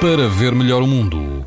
para ver melhor o mundo.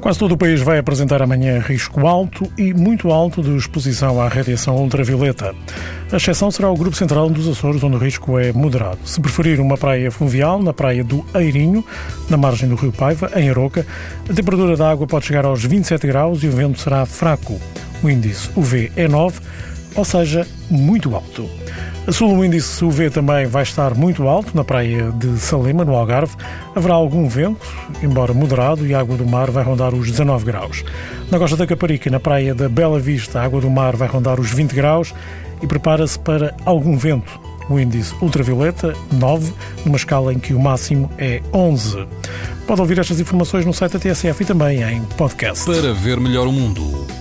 Quase todo o país vai apresentar amanhã risco alto e muito alto de exposição à radiação ultravioleta. A exceção será o Grupo Central dos Açores, onde o risco é moderado. Se preferir uma praia fluvial, na praia do Eirinho, na margem do rio Paiva, em Aroca, a temperatura da água pode chegar aos 27 graus e o vento será fraco. O índice UV é 9, ou seja, muito alto. A sul, o índice UV também vai estar muito alto na praia de Salema, no Algarve. Haverá algum vento, embora moderado, e a água do mar vai rondar os 19 graus. Na costa da Caparica, na praia da Bela Vista, a água do mar vai rondar os 20 graus e prepara-se para algum vento. O índice ultravioleta, 9, numa escala em que o máximo é 11. Pode ouvir estas informações no site da TSF e também em podcast. Para ver melhor o mundo,